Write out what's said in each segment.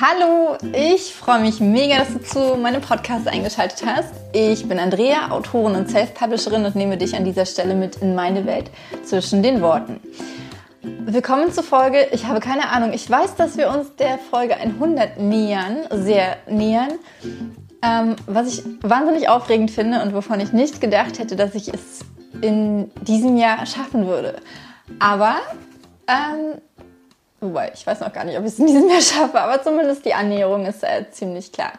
Hallo, ich freue mich mega, dass du zu meinem Podcast eingeschaltet hast. Ich bin Andrea, Autorin und Self-Publisherin und nehme dich an dieser Stelle mit in meine Welt zwischen den Worten. Willkommen zur Folge. Ich habe keine Ahnung. Ich weiß, dass wir uns der Folge 100 nähern, sehr nähern. Ähm, was ich wahnsinnig aufregend finde und wovon ich nicht gedacht hätte, dass ich es in diesem Jahr schaffen würde. Aber ähm, Wobei, ich weiß noch gar nicht, ob ich es in diesem Jahr schaffe, aber zumindest die Annäherung ist äh, ziemlich klar.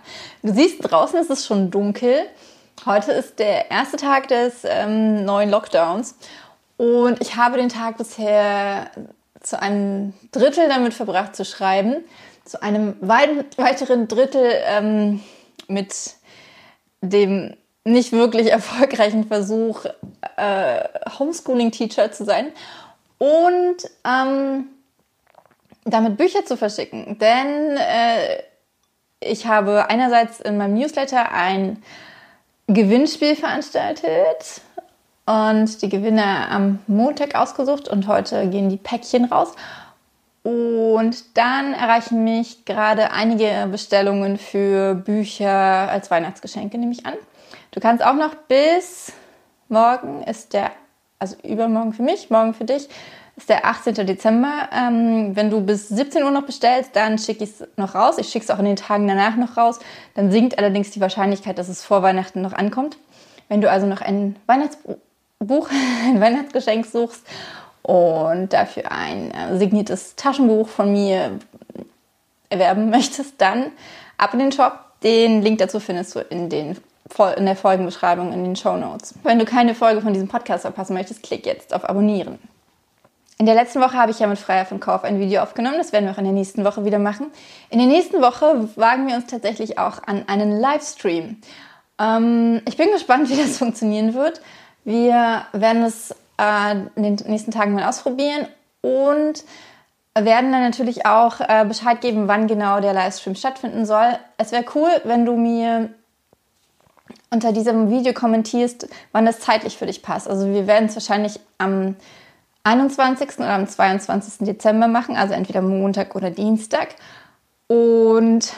Du siehst, draußen ist es schon dunkel. Heute ist der erste Tag des ähm, neuen Lockdowns und ich habe den Tag bisher zu einem Drittel damit verbracht zu schreiben, zu einem weiteren Drittel ähm, mit dem nicht wirklich erfolgreichen Versuch, äh, Homeschooling-Teacher zu sein und ähm, damit Bücher zu verschicken. Denn äh, ich habe einerseits in meinem Newsletter ein Gewinnspiel veranstaltet und die Gewinner am Montag ausgesucht und heute gehen die Päckchen raus. Und dann erreichen mich gerade einige Bestellungen für Bücher als Weihnachtsgeschenke, nehme ich an. Du kannst auch noch bis morgen ist der, also übermorgen für mich, morgen für dich, ist der 18. Dezember. Ähm, wenn du bis 17 Uhr noch bestellst, dann schicke ich es noch raus. Ich schicke es auch in den Tagen danach noch raus. Dann sinkt allerdings die Wahrscheinlichkeit, dass es vor Weihnachten noch ankommt. Wenn du also noch ein Weihnachtsbuch, ein Weihnachtsgeschenk suchst und dafür ein äh, signiertes Taschenbuch von mir erwerben möchtest, dann ab in den Shop. Den Link dazu findest du in, den, in der Folgenbeschreibung in den Show Notes. Wenn du keine Folge von diesem Podcast verpassen möchtest, klick jetzt auf Abonnieren. In der letzten Woche habe ich ja mit Freier von Kauf ein Video aufgenommen. Das werden wir auch in der nächsten Woche wieder machen. In der nächsten Woche wagen wir uns tatsächlich auch an einen Livestream. Ähm, ich bin gespannt, wie das funktionieren wird. Wir werden es äh, in den nächsten Tagen mal ausprobieren und werden dann natürlich auch äh, Bescheid geben, wann genau der Livestream stattfinden soll. Es wäre cool, wenn du mir unter diesem Video kommentierst, wann das zeitlich für dich passt. Also wir werden es wahrscheinlich am 21. oder am 22. Dezember machen, also entweder Montag oder Dienstag. Und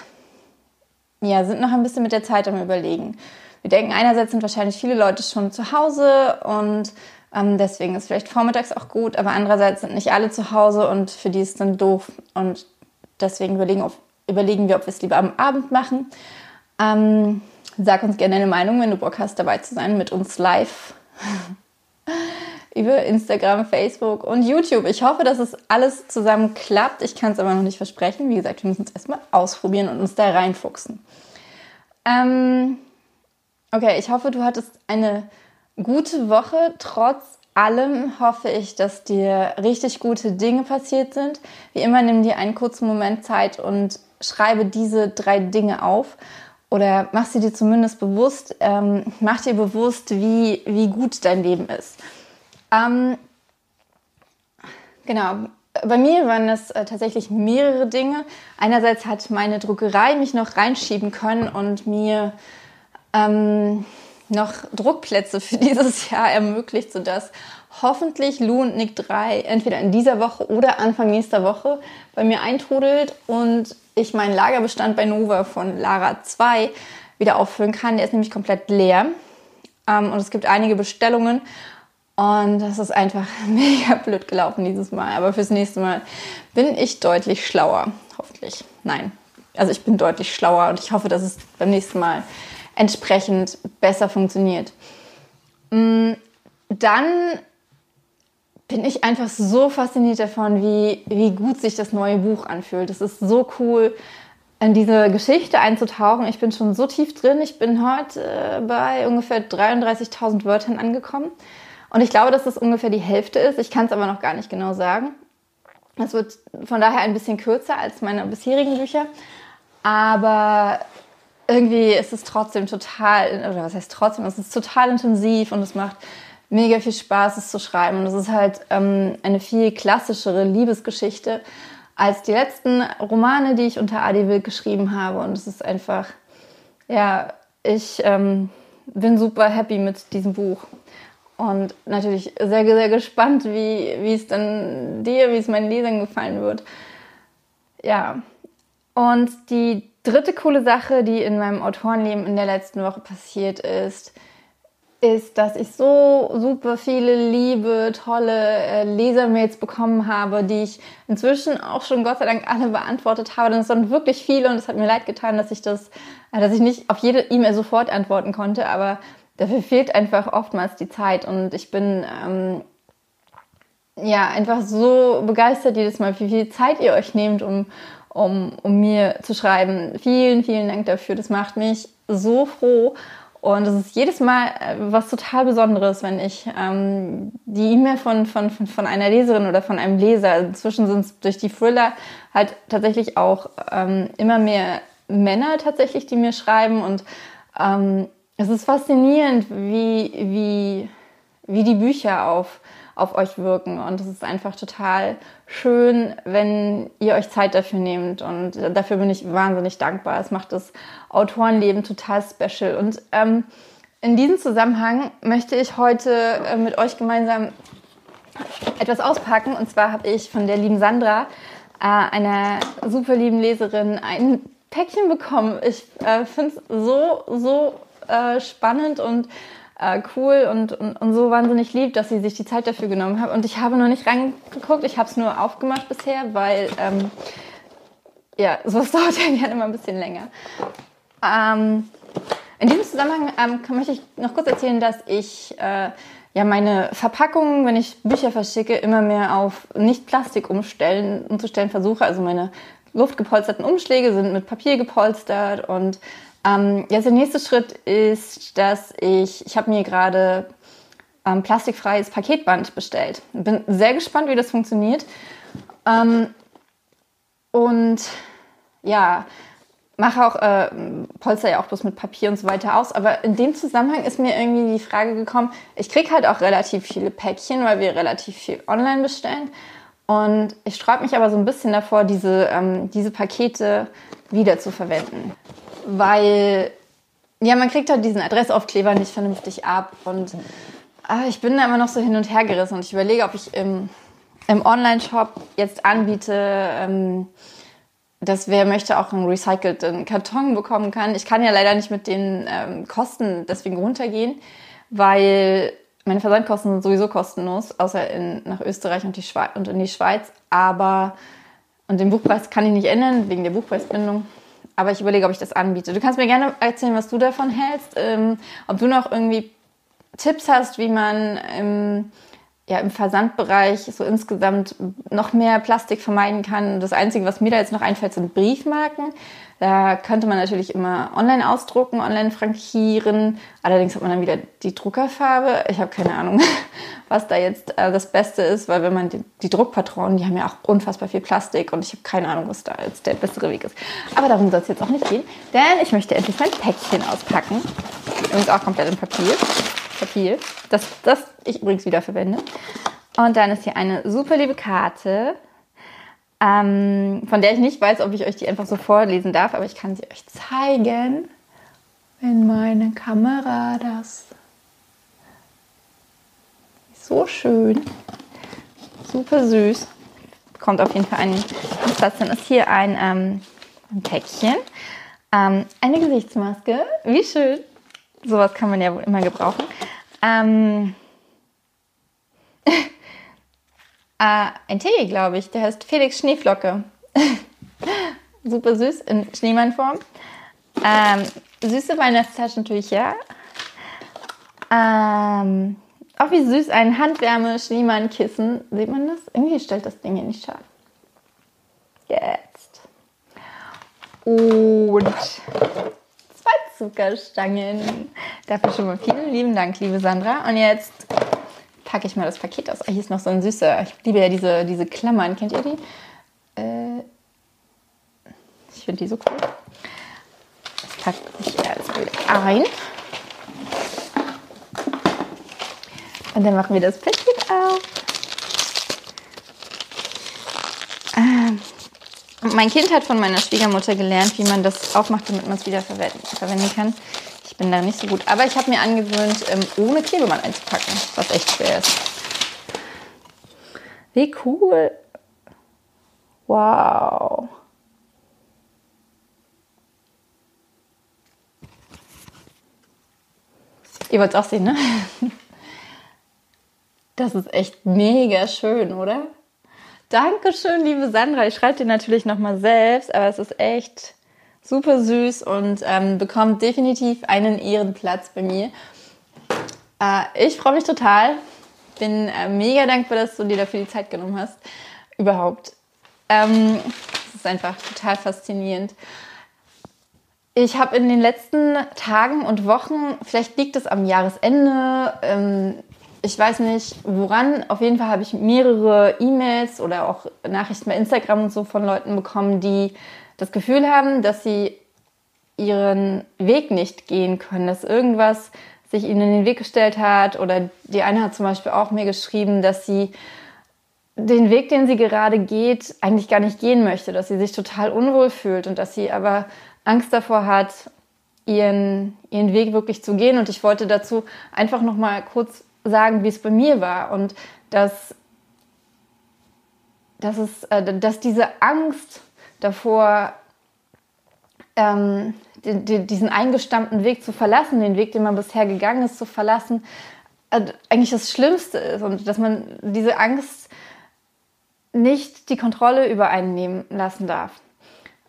ja, sind noch ein bisschen mit der Zeit am Überlegen. Wir denken, einerseits sind wahrscheinlich viele Leute schon zu Hause und ähm, deswegen ist vielleicht vormittags auch gut, aber andererseits sind nicht alle zu Hause und für die ist es dann doof. Und deswegen überlegen, ob, überlegen wir, ob wir es lieber am Abend machen. Ähm, sag uns gerne deine Meinung, wenn du Bock hast, dabei zu sein, mit uns live über Instagram, Facebook und YouTube. Ich hoffe, dass es alles zusammen klappt. Ich kann es aber noch nicht versprechen. Wie gesagt, wir müssen es erstmal ausprobieren und uns da reinfuchsen. Ähm, okay, ich hoffe, du hattest eine gute Woche. Trotz allem hoffe ich, dass dir richtig gute Dinge passiert sind. Wie immer, nimm dir einen kurzen Moment Zeit und schreibe diese drei Dinge auf oder mach sie dir zumindest bewusst, ähm, mach dir bewusst, wie, wie gut dein Leben ist. Ähm, genau. Bei mir waren es äh, tatsächlich mehrere Dinge. Einerseits hat meine Druckerei mich noch reinschieben können und mir ähm, noch Druckplätze für dieses Jahr ermöglicht, sodass hoffentlich Lu und Nick 3 entweder in dieser Woche oder Anfang nächster Woche bei mir eintrudelt und ich meinen Lagerbestand bei Nova von Lara 2 wieder auffüllen kann. Der ist nämlich komplett leer. Ähm, und es gibt einige Bestellungen und das ist einfach mega blöd gelaufen dieses Mal. Aber fürs nächste Mal bin ich deutlich schlauer. Hoffentlich. Nein. Also ich bin deutlich schlauer und ich hoffe, dass es beim nächsten Mal entsprechend besser funktioniert. Mm, dann bin ich einfach so fasziniert davon, wie, wie gut sich das neue Buch anfühlt. Es ist so cool, in diese Geschichte einzutauchen. Ich bin schon so tief drin. Ich bin heute äh, bei ungefähr 33.000 Wörtern angekommen. Und ich glaube, dass das ungefähr die Hälfte ist. Ich kann es aber noch gar nicht genau sagen. Es wird von daher ein bisschen kürzer als meine bisherigen Bücher. Aber irgendwie ist es trotzdem total, oder was heißt trotzdem, es ist total intensiv und es macht mega viel Spaß, es zu schreiben. Und es ist halt ähm, eine viel klassischere Liebesgeschichte als die letzten Romane, die ich unter Adi Wild geschrieben habe. Und es ist einfach, ja, ich ähm, bin super happy mit diesem Buch. Und natürlich sehr, sehr gespannt, wie, wie es dann dir, wie es meinen Lesern gefallen wird. Ja. Und die dritte coole Sache, die in meinem Autorenleben in der letzten Woche passiert ist, ist, dass ich so super viele liebe, tolle äh, Lesermails bekommen habe, die ich inzwischen auch schon Gott sei Dank alle beantwortet habe. Das sind wirklich viele und es hat mir leid getan, dass ich das, äh, dass ich nicht auf jede E-Mail sofort antworten konnte, aber dafür fehlt einfach oftmals die Zeit und ich bin ähm, ja einfach so begeistert jedes Mal, wie viel Zeit ihr euch nehmt, um, um, um mir zu schreiben. Vielen, vielen Dank dafür. Das macht mich so froh. Und es ist jedes Mal äh, was total Besonderes, wenn ich ähm, die E-Mail von, von, von einer Leserin oder von einem Leser, inzwischen sind es durch die Thriller halt tatsächlich auch ähm, immer mehr Männer tatsächlich, die mir schreiben. Und ähm, es ist faszinierend, wie, wie, wie die Bücher auf, auf euch wirken. Und es ist einfach total schön, wenn ihr euch Zeit dafür nehmt. Und dafür bin ich wahnsinnig dankbar. Es macht das Autorenleben total special. Und ähm, in diesem Zusammenhang möchte ich heute äh, mit euch gemeinsam etwas auspacken. Und zwar habe ich von der lieben Sandra, äh, einer super lieben Leserin, ein Päckchen bekommen. Ich äh, finde es so, so äh, spannend und äh, cool und, und, und so wahnsinnig lieb, dass sie sich die Zeit dafür genommen hat. Und ich habe noch nicht reingeguckt, ich habe es nur aufgemacht bisher, weil ähm, ja, sowas dauert ja gerne immer ein bisschen länger. Ähm, in diesem Zusammenhang ähm, möchte ich noch kurz erzählen, dass ich äh, ja meine Verpackungen, wenn ich Bücher verschicke, immer mehr auf nicht Plastik umstellen, umzustellen versuche. Also meine luftgepolsterten Umschläge sind mit Papier gepolstert und ähm, jetzt der nächste Schritt ist, dass ich, ich habe mir gerade ähm, plastikfreies Paketband bestellt. Bin sehr gespannt, wie das funktioniert. Ähm, und ja, mache auch, äh, polster ja auch bloß mit Papier und so weiter aus. Aber in dem Zusammenhang ist mir irgendwie die Frage gekommen, ich kriege halt auch relativ viele Päckchen, weil wir relativ viel online bestellen. Und ich sträube mich aber so ein bisschen davor, diese, ähm, diese Pakete wieder zu verwenden weil ja, man kriegt halt diesen Adressaufkleber nicht vernünftig ab und ah, ich bin da immer noch so hin und her gerissen und ich überlege, ob ich im, im Online-Shop jetzt anbiete, ähm, dass wer möchte auch einen recycelten Karton bekommen kann. Ich kann ja leider nicht mit den ähm, Kosten deswegen runtergehen, weil meine Versandkosten sind sowieso kostenlos, außer in, nach Österreich und, die und in die Schweiz. Aber, und den Buchpreis kann ich nicht ändern, wegen der Buchpreisbindung. Aber ich überlege, ob ich das anbiete. Du kannst mir gerne erzählen, was du davon hältst. Ähm, ob du noch irgendwie Tipps hast, wie man im, ja, im Versandbereich so insgesamt noch mehr Plastik vermeiden kann. Das Einzige, was mir da jetzt noch einfällt, sind Briefmarken. Da könnte man natürlich immer online ausdrucken, online frankieren. Allerdings hat man dann wieder die Druckerfarbe. Ich habe keine Ahnung, was da jetzt äh, das Beste ist, weil wenn man die, die, Druckpatronen, die haben ja auch unfassbar viel Plastik und ich habe keine Ahnung, was da jetzt der bessere Weg ist. Aber darum soll es jetzt auch nicht gehen, denn ich möchte endlich mein Päckchen auspacken. Übrigens auch komplett in Papier. Papier, das, das ich übrigens wieder verwende. Und dann ist hier eine super liebe Karte ähm, von der ich nicht weiß, ob ich euch die einfach so vorlesen darf, aber ich kann sie euch zeigen, wenn meine Kamera das. So schön, super süß. Kommt auf jeden Fall ein Platz. Dann ist hier ein, ähm, ein Päckchen. Ähm, eine Gesichtsmaske. Wie schön. Sowas kann man ja wohl immer gebrauchen. Ähm, äh, ein Tee, glaube ich. Der heißt Felix Schneeflocke. Super süß in Schneemannform. Ähm, süße Weihnachtstaschentücher. Ähm, auch wie süß ein Handwärme-Schneemannkissen. Sieht man das? Irgendwie stellt das Ding hier nicht scharf. Jetzt. Und zwei Zuckerstangen. Dafür schon mal vielen lieben Dank, liebe Sandra. Und jetzt packe ich mal das Paket aus. hier ist noch so ein süßer, ich liebe ja diese, diese Klammern, kennt ihr die? Äh, ich finde die so cool. Das packe ich wieder ein. Und dann machen wir das Paket auf. Ähm, mein Kind hat von meiner Schwiegermutter gelernt, wie man das aufmacht, damit man es wieder verwenden kann bin da nicht so gut. Aber ich habe mir angewöhnt, ähm, ohne Klebeband einzupacken, was echt schwer ist. Wie cool. Wow. Ihr wollt es auch sehen, ne? Das ist echt mega schön, oder? Dankeschön, liebe Sandra. Ich schreibe dir natürlich nochmal selbst, aber es ist echt super süß und ähm, bekommt definitiv einen Ehrenplatz bei mir. Äh, ich freue mich total. Bin äh, mega dankbar, dass du dir dafür die Zeit genommen hast. Überhaupt. Ähm, es ist einfach total faszinierend. Ich habe in den letzten Tagen und Wochen, vielleicht liegt es am Jahresende, ähm, ich weiß nicht woran, auf jeden Fall habe ich mehrere E-Mails oder auch Nachrichten bei Instagram und so von Leuten bekommen, die das Gefühl haben, dass sie ihren Weg nicht gehen können, dass irgendwas sich ihnen in den Weg gestellt hat. Oder die eine hat zum Beispiel auch mir geschrieben, dass sie den Weg, den sie gerade geht, eigentlich gar nicht gehen möchte, dass sie sich total unwohl fühlt und dass sie aber Angst davor hat, ihren, ihren Weg wirklich zu gehen. Und ich wollte dazu einfach noch mal kurz sagen, wie es bei mir war und dass, dass, es, äh, dass diese Angst davor, ähm, die, die, diesen eingestammten Weg zu verlassen, den Weg, den man bisher gegangen ist, zu verlassen, äh, eigentlich das Schlimmste ist und dass man diese Angst nicht die Kontrolle über einen nehmen lassen darf.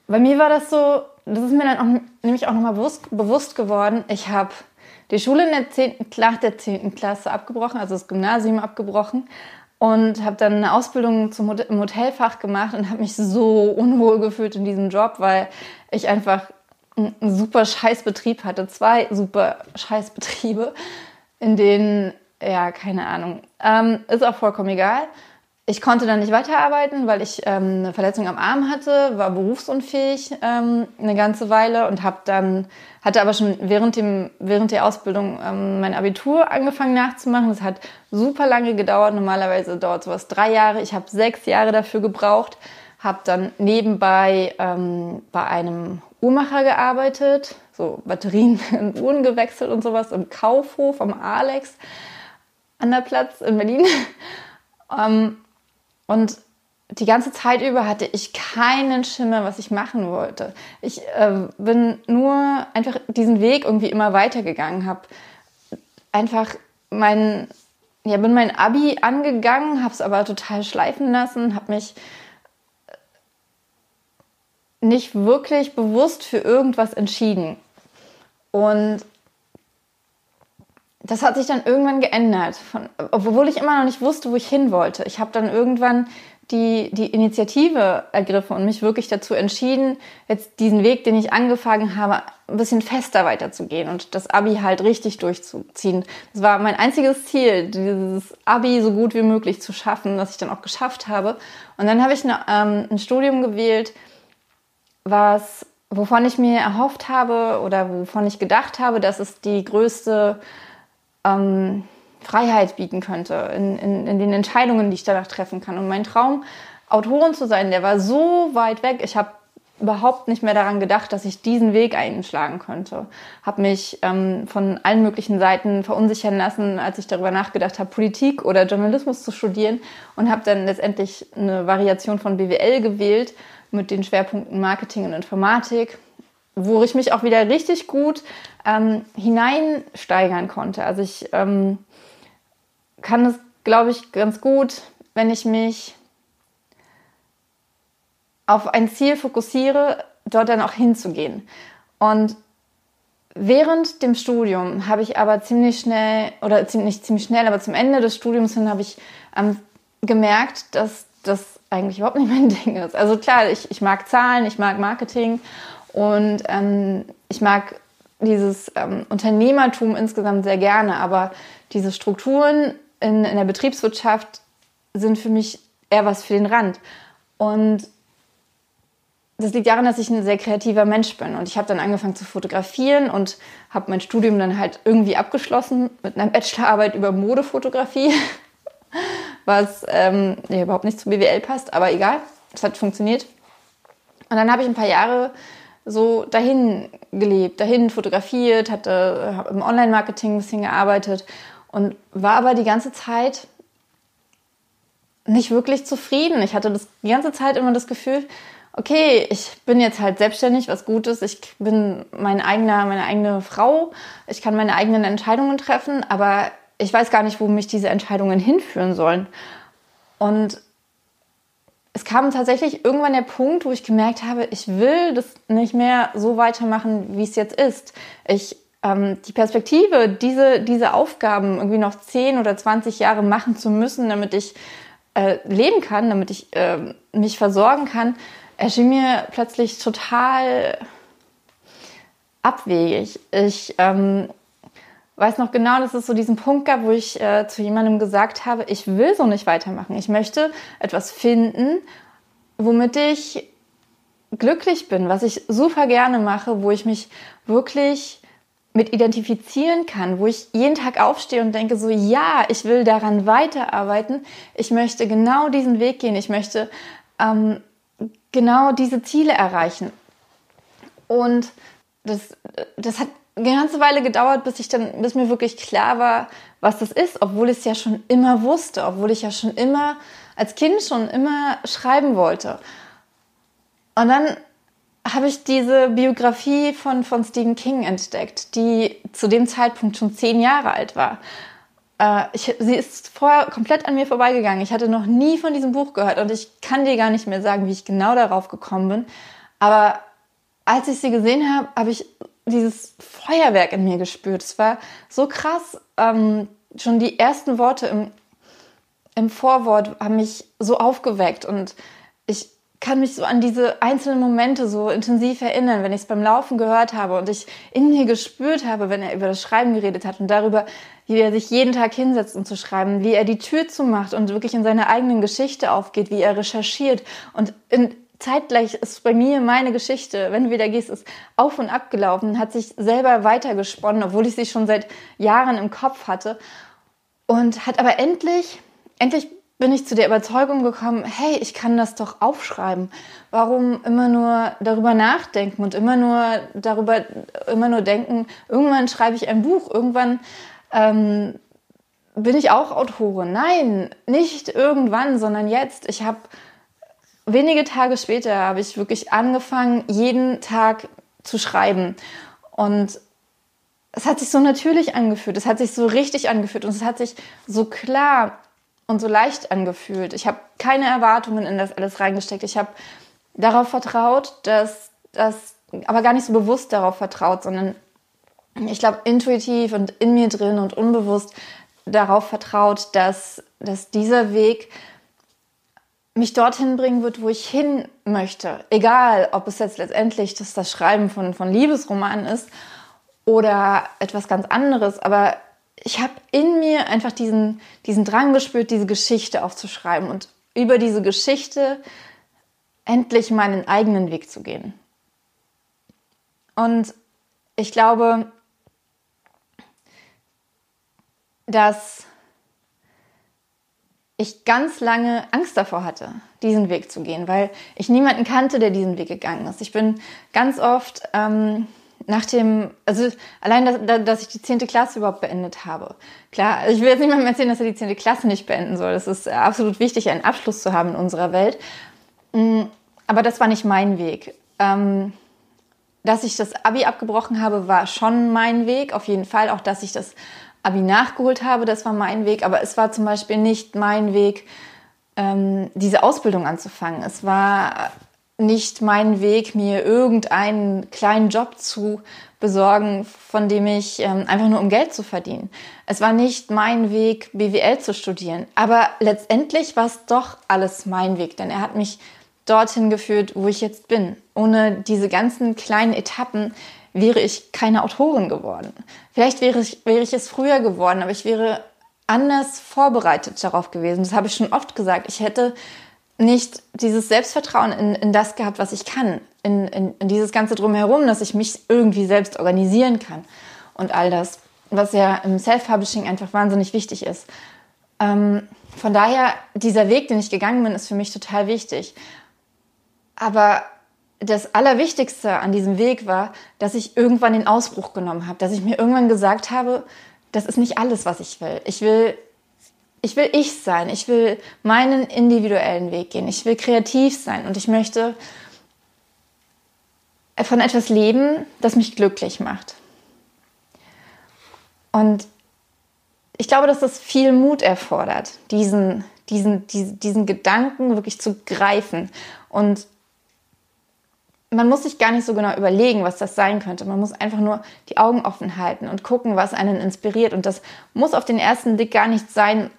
Bei mir war das so, das ist mir dann auch, nämlich auch nochmal bewusst, bewusst geworden, ich habe die Schule in der 10., nach der 10. Klasse abgebrochen, also das Gymnasium abgebrochen und habe dann eine Ausbildung zum im Hotelfach gemacht und habe mich so unwohl gefühlt in diesem Job, weil ich einfach einen super Scheißbetrieb hatte, zwei super Scheißbetriebe, in denen, ja, keine Ahnung, ähm, ist auch vollkommen egal. Ich konnte dann nicht weiterarbeiten, weil ich ähm, eine Verletzung am Arm hatte, war berufsunfähig ähm, eine ganze Weile und habe dann hatte aber schon während dem während der Ausbildung ähm, mein Abitur angefangen nachzumachen. Das hat super lange gedauert. Normalerweise dauert sowas drei Jahre. Ich habe sechs Jahre dafür gebraucht. Habe dann nebenbei ähm, bei einem Uhrmacher gearbeitet, so Batterien in Uhren gewechselt und sowas im Kaufhof am Alex an der Platz in Berlin. und die ganze Zeit über hatte ich keinen Schimmer, was ich machen wollte. Ich äh, bin nur einfach diesen Weg irgendwie immer weitergegangen, habe einfach mein, ja, bin mein Abi angegangen, habe es aber total schleifen lassen, habe mich nicht wirklich bewusst für irgendwas entschieden. Und das hat sich dann irgendwann geändert, von, obwohl ich immer noch nicht wusste, wo ich hin wollte. Ich habe dann irgendwann die, die Initiative ergriffen und mich wirklich dazu entschieden, jetzt diesen Weg, den ich angefangen habe, ein bisschen fester weiterzugehen und das Abi halt richtig durchzuziehen. Das war mein einziges Ziel, dieses Abi so gut wie möglich zu schaffen, was ich dann auch geschafft habe. Und dann habe ich eine, ähm, ein Studium gewählt, was, wovon ich mir erhofft habe oder wovon ich gedacht habe, dass es die größte ähm, Freiheit bieten könnte in, in, in den Entscheidungen, die ich danach treffen kann. Und mein Traum, Autorin zu sein, der war so weit weg. Ich habe überhaupt nicht mehr daran gedacht, dass ich diesen Weg einschlagen könnte. Habe mich ähm, von allen möglichen Seiten verunsichern lassen, als ich darüber nachgedacht habe, Politik oder Journalismus zu studieren und habe dann letztendlich eine Variation von BWL gewählt mit den Schwerpunkten Marketing und Informatik wo ich mich auch wieder richtig gut ähm, hineinsteigern konnte. Also ich ähm, kann es, glaube ich, ganz gut, wenn ich mich auf ein Ziel fokussiere, dort dann auch hinzugehen. Und während dem Studium habe ich aber ziemlich schnell, oder nicht ziemlich schnell, aber zum Ende des Studiums hin habe ich ähm, gemerkt, dass das eigentlich überhaupt nicht mein Ding ist. Also klar, ich, ich mag Zahlen, ich mag Marketing und ähm, ich mag dieses ähm, Unternehmertum insgesamt sehr gerne, aber diese Strukturen in, in der Betriebswirtschaft sind für mich eher was für den Rand. Und das liegt daran, dass ich ein sehr kreativer Mensch bin. Und ich habe dann angefangen zu fotografieren und habe mein Studium dann halt irgendwie abgeschlossen mit einer Bachelorarbeit über Modefotografie, was ähm, ja, überhaupt nicht zu BWL passt, aber egal, es hat funktioniert. Und dann habe ich ein paar Jahre so dahin gelebt, dahin fotografiert, hatte im Online-Marketing ein bisschen gearbeitet und war aber die ganze Zeit nicht wirklich zufrieden. Ich hatte das, die ganze Zeit immer das Gefühl, okay, ich bin jetzt halt selbstständig, was Gutes, ich bin mein eigener, meine eigene Frau, ich kann meine eigenen Entscheidungen treffen, aber ich weiß gar nicht, wo mich diese Entscheidungen hinführen sollen. Und es kam tatsächlich irgendwann der Punkt, wo ich gemerkt habe, ich will das nicht mehr so weitermachen, wie es jetzt ist. Ich ähm, die Perspektive, diese, diese Aufgaben irgendwie noch 10 oder 20 Jahre machen zu müssen, damit ich äh, leben kann, damit ich äh, mich versorgen kann, erschien mir plötzlich total abwegig. Ich ähm, weiß noch genau, dass es so diesen Punkt gab, wo ich äh, zu jemandem gesagt habe, ich will so nicht weitermachen. Ich möchte etwas finden, womit ich glücklich bin, was ich super gerne mache, wo ich mich wirklich mit identifizieren kann, wo ich jeden Tag aufstehe und denke so, ja, ich will daran weiterarbeiten, ich möchte genau diesen Weg gehen, ich möchte ähm, genau diese Ziele erreichen. Und das, das hat eine ganze Weile gedauert, bis ich dann, bis mir wirklich klar war, was das ist, obwohl ich es ja schon immer wusste, obwohl ich ja schon immer als Kind schon immer schreiben wollte. Und dann habe ich diese Biografie von, von Stephen King entdeckt, die zu dem Zeitpunkt schon zehn Jahre alt war. Äh, ich, sie ist vorher komplett an mir vorbeigegangen. Ich hatte noch nie von diesem Buch gehört und ich kann dir gar nicht mehr sagen, wie ich genau darauf gekommen bin. Aber als ich sie gesehen habe, habe ich dieses Feuerwerk in mir gespürt. Es war so krass. Ähm, schon die ersten Worte im, im Vorwort haben mich so aufgeweckt und ich kann mich so an diese einzelnen Momente so intensiv erinnern, wenn ich es beim Laufen gehört habe und ich in mir gespürt habe, wenn er über das Schreiben geredet hat und darüber, wie er sich jeden Tag hinsetzt, um zu schreiben, wie er die Tür zumacht und wirklich in seiner eigenen Geschichte aufgeht, wie er recherchiert und in, zeitgleich ist bei mir meine Geschichte, wenn du wieder gehst, ist auf und ab gelaufen, hat sich selber weitergesponnen, obwohl ich sie schon seit Jahren im Kopf hatte und hat aber endlich, endlich bin ich zu der Überzeugung gekommen, hey, ich kann das doch aufschreiben. Warum immer nur darüber nachdenken und immer nur darüber, immer nur denken, irgendwann schreibe ich ein Buch, irgendwann ähm, bin ich auch Autorin. Nein, nicht irgendwann, sondern jetzt. Ich habe wenige Tage später habe ich wirklich angefangen, jeden Tag zu schreiben. Und es hat sich so natürlich angefühlt, es hat sich so richtig angefühlt und es hat sich so klar und so leicht angefühlt. Ich habe keine Erwartungen in das alles reingesteckt. Ich habe darauf vertraut, dass das, aber gar nicht so bewusst darauf vertraut, sondern ich glaube intuitiv und in mir drin und unbewusst darauf vertraut, dass, dass dieser Weg mich dorthin bringen wird, wo ich hin möchte. Egal, ob es jetzt letztendlich das, das Schreiben von, von Liebesromanen ist oder etwas ganz anderes, aber ich habe in mir einfach diesen, diesen Drang gespürt, diese Geschichte aufzuschreiben und über diese Geschichte endlich meinen eigenen Weg zu gehen. Und ich glaube, dass ich ganz lange Angst davor hatte, diesen Weg zu gehen, weil ich niemanden kannte, der diesen Weg gegangen ist. Ich bin ganz oft ähm, nach dem, also allein, dass, dass ich die 10. Klasse überhaupt beendet habe. Klar, ich will jetzt mal erzählen, dass er die 10. Klasse nicht beenden soll. Das ist absolut wichtig, einen Abschluss zu haben in unserer Welt. Mm, aber das war nicht mein Weg. Ähm, dass ich das Abi abgebrochen habe, war schon mein Weg, auf jeden Fall. Auch, dass ich das Abi nachgeholt habe, das war mein Weg. Aber es war zum Beispiel nicht mein Weg, ähm, diese Ausbildung anzufangen. Es war nicht mein Weg, mir irgendeinen kleinen Job zu besorgen, von dem ich ähm, einfach nur um Geld zu verdienen. Es war nicht mein Weg, BWL zu studieren. Aber letztendlich war es doch alles mein Weg, denn er hat mich dorthin geführt, wo ich jetzt bin. Ohne diese ganzen kleinen Etappen wäre ich keine Autorin geworden. Vielleicht wäre ich, wäre ich es früher geworden, aber ich wäre anders vorbereitet darauf gewesen. Das habe ich schon oft gesagt. Ich hätte nicht dieses Selbstvertrauen in, in das gehabt, was ich kann, in, in, in dieses ganze Drumherum, dass ich mich irgendwie selbst organisieren kann und all das, was ja im Self-Publishing einfach wahnsinnig wichtig ist. Ähm, von daher, dieser Weg, den ich gegangen bin, ist für mich total wichtig. Aber das Allerwichtigste an diesem Weg war, dass ich irgendwann den Ausbruch genommen habe, dass ich mir irgendwann gesagt habe, das ist nicht alles, was ich will. Ich will ich will ich sein, ich will meinen individuellen Weg gehen, ich will kreativ sein und ich möchte von etwas leben, das mich glücklich macht. Und ich glaube, dass das viel Mut erfordert, diesen, diesen, diesen, diesen Gedanken wirklich zu greifen. Und man muss sich gar nicht so genau überlegen, was das sein könnte. Man muss einfach nur die Augen offen halten und gucken, was einen inspiriert. Und das muss auf den ersten Blick gar nicht sein,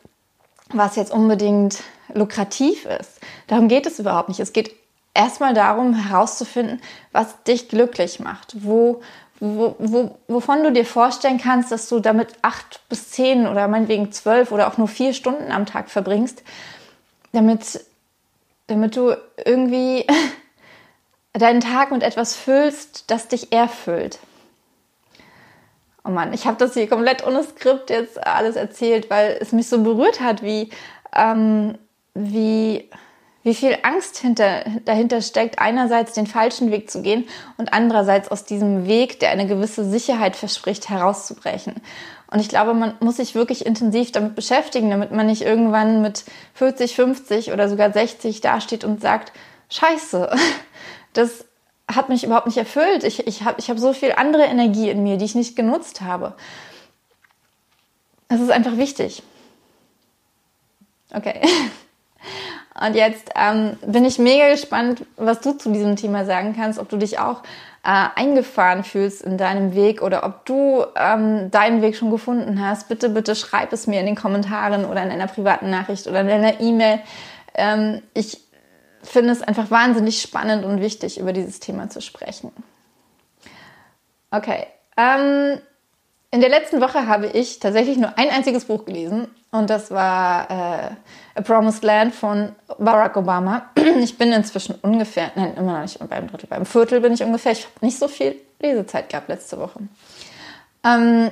was jetzt unbedingt lukrativ ist. Darum geht es überhaupt nicht. Es geht erstmal darum, herauszufinden, was dich glücklich macht, wo, wo, wo, wovon du dir vorstellen kannst, dass du damit acht bis zehn oder meinetwegen zwölf oder auch nur vier Stunden am Tag verbringst, damit, damit du irgendwie deinen Tag mit etwas füllst, das dich erfüllt. Oh Mann, ich habe das hier komplett ohne Skript jetzt alles erzählt, weil es mich so berührt hat, wie, ähm, wie, wie viel Angst hinter, dahinter steckt, einerseits den falschen Weg zu gehen und andererseits aus diesem Weg, der eine gewisse Sicherheit verspricht, herauszubrechen. Und ich glaube, man muss sich wirklich intensiv damit beschäftigen, damit man nicht irgendwann mit 40, 50 oder sogar 60 dasteht und sagt, scheiße, das hat mich überhaupt nicht erfüllt. Ich, ich habe ich hab so viel andere Energie in mir, die ich nicht genutzt habe. Das ist einfach wichtig. Okay. Und jetzt ähm, bin ich mega gespannt, was du zu diesem Thema sagen kannst, ob du dich auch äh, eingefahren fühlst in deinem Weg oder ob du ähm, deinen Weg schon gefunden hast. Bitte, bitte schreib es mir in den Kommentaren oder in einer privaten Nachricht oder in einer E-Mail. Ähm, ich finde es einfach wahnsinnig spannend und wichtig, über dieses Thema zu sprechen. Okay. Ähm, in der letzten Woche habe ich tatsächlich nur ein einziges Buch gelesen und das war äh, A Promised Land von Barack Obama. Ich bin inzwischen ungefähr, nein, immer noch nicht beim Drittel, beim Viertel bin ich ungefähr. Ich habe nicht so viel Lesezeit gehabt letzte Woche. Ähm,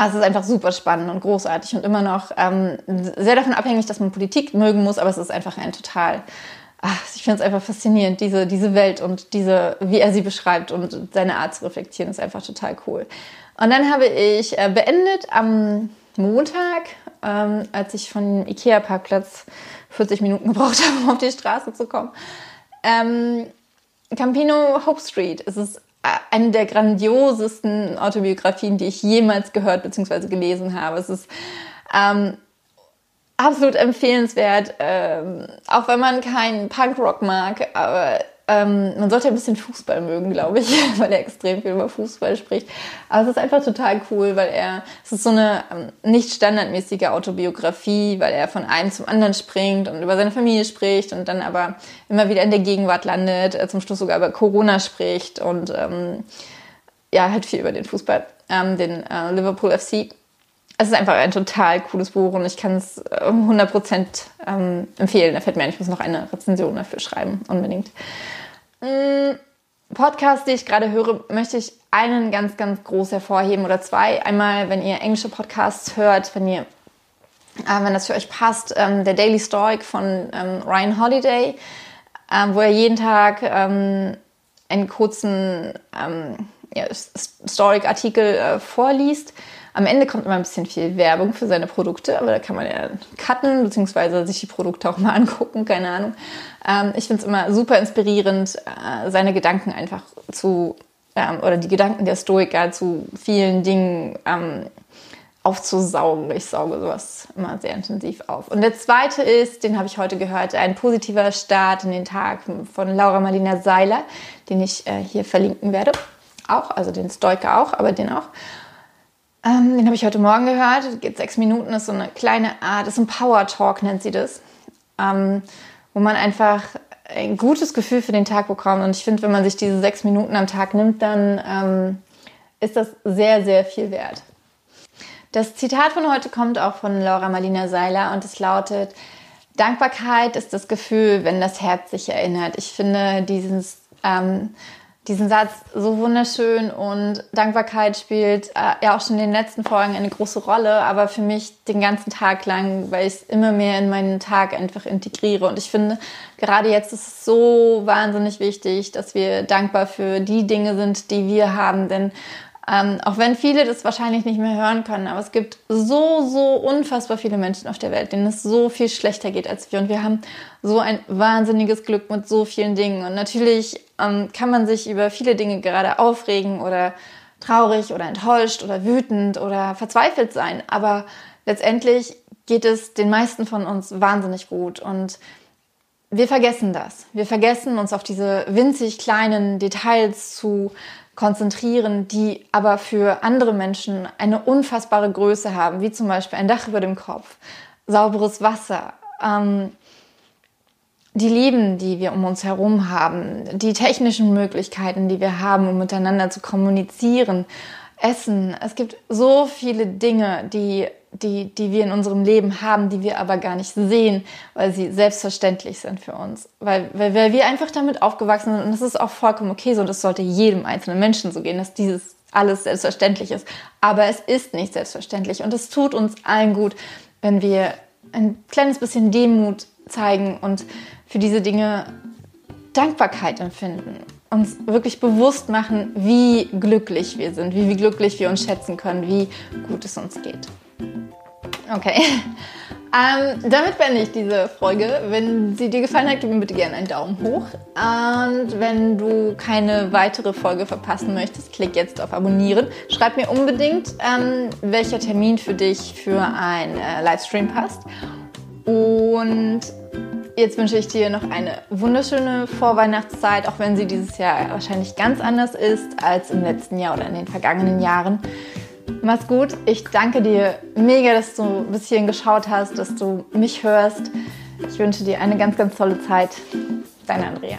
also es ist einfach super spannend und großartig und immer noch ähm, sehr davon abhängig, dass man Politik mögen muss, aber es ist einfach ein total, ach, ich finde es einfach faszinierend, diese, diese Welt und diese, wie er sie beschreibt und seine Art zu reflektieren, ist einfach total cool. Und dann habe ich äh, beendet am Montag, ähm, als ich von Ikea-Parkplatz 40 Minuten gebraucht habe, um auf die Straße zu kommen. Ähm, Campino Hope Street. Es ist eine der grandiosesten Autobiografien, die ich jemals gehört bzw. gelesen habe. Es ist ähm, absolut empfehlenswert, ähm, auch wenn man keinen Punkrock mag, aber ähm, man sollte ein bisschen Fußball mögen, glaube ich, weil er extrem viel über Fußball spricht. Aber es ist einfach total cool, weil er, es ist so eine ähm, nicht standardmäßige Autobiografie, weil er von einem zum anderen springt und über seine Familie spricht und dann aber immer wieder in der Gegenwart landet, äh, zum Schluss sogar über Corona spricht und ähm, ja, halt viel über den Fußball, ähm, den äh, Liverpool FC. Es ist einfach ein total cooles Buch und ich kann es 100% ähm, empfehlen. Da fällt mir ein, ich muss noch eine Rezension dafür schreiben, unbedingt. Mm, Podcast, die ich gerade höre, möchte ich einen ganz, ganz groß hervorheben oder zwei. Einmal, wenn ihr englische Podcasts hört, wenn ihr, äh, wenn das für euch passt, ähm, der Daily Stoic von ähm, Ryan Holiday, ähm, wo er jeden Tag ähm, einen kurzen ähm, ja, Stoic-Artikel äh, vorliest am Ende kommt immer ein bisschen viel Werbung für seine Produkte, aber da kann man ja cutten, beziehungsweise sich die Produkte auch mal angucken, keine Ahnung. Ähm, ich finde es immer super inspirierend, äh, seine Gedanken einfach zu, ähm, oder die Gedanken der Stoiker zu vielen Dingen ähm, aufzusaugen. Ich sauge sowas immer sehr intensiv auf. Und der zweite ist, den habe ich heute gehört, ein positiver Start in den Tag von Laura Marlina Seiler, den ich äh, hier verlinken werde. Auch, also den Stoiker auch, aber den auch. Ähm, den habe ich heute Morgen gehört. Geht sechs Minuten, ist so eine kleine Art, ist ein Power Talk, nennt sie das. Ähm, wo man einfach ein gutes Gefühl für den Tag bekommt. Und ich finde, wenn man sich diese sechs Minuten am Tag nimmt, dann ähm, ist das sehr, sehr viel wert. Das Zitat von heute kommt auch von Laura Marlina Seiler und es lautet, Dankbarkeit ist das Gefühl, wenn das Herz sich erinnert. Ich finde dieses ähm, diesen Satz so wunderschön und Dankbarkeit spielt äh, ja auch schon in den letzten Folgen eine große Rolle, aber für mich den ganzen Tag lang, weil ich es immer mehr in meinen Tag einfach integriere. Und ich finde, gerade jetzt ist es so wahnsinnig wichtig, dass wir dankbar für die Dinge sind, die wir haben, denn Ähm, auch wenn viele das wahrscheinlich nicht mehr hören können, aber es gibt so, so unfassbar viele Menschen auf der Welt, denen es so viel schlechter geht als wir. Und wir haben so ein wahnsinniges Glück mit so vielen Dingen. Und natürlich ähm, kann man sich über viele Dinge gerade aufregen oder traurig oder enttäuscht oder wütend oder verzweifelt sein. Aber letztendlich geht es den meisten von uns wahnsinnig gut. Und wir vergessen das. Wir vergessen uns auf diese winzig kleinen Details zu konzentrieren, die aber für andere Menschen eine unfassbare Größe haben, wie zum Beispiel ein Dach über dem Kopf, sauberes Wasser, ähm, die Leben, die wir um uns herum haben, die technischen Möglichkeiten, die wir haben, um miteinander zu kommunizieren, Essen. Es gibt so viele Dinge, die die, die wir in unserem Leben haben, die wir aber gar nicht sehen, weil sie selbstverständlich sind für uns. Weil, weil, weil wir einfach damit aufgewachsen sind und das ist auch vollkommen okay so und das sollte jedem einzelnen Menschen so gehen, dass dieses alles selbstverständlich ist. Aber es ist nicht selbstverständlich und es tut uns allen gut, wenn wir ein kleines bisschen Demut zeigen und für diese Dinge Dankbarkeit empfinden. Uns wirklich bewusst machen, wie glücklich wir sind, wie, wie glücklich wir uns schätzen können, wie gut es uns geht. Okay. Ähm, damit beende ich diese Folge. Wenn sie dir gefallen hat, gib mir bitte gerne einen Daumen hoch. Und wenn du keine weitere Folge verpassen möchtest, klick jetzt auf Abonnieren. Schreib mir unbedingt, ähm, welcher Termin für dich für ein äh, Livestream passt. Und jetzt wünsche ich dir noch eine wunderschöne Vorweihnachtszeit, auch wenn sie dieses Jahr wahrscheinlich ganz anders ist als im letzten Jahr oder in den vergangenen Jahren. Mach's gut. Ich danke dir mega, dass du bis hierhin geschaut hast, dass du mich hörst. Ich wünsche dir eine ganz, ganz tolle Zeit. Deine Andrea.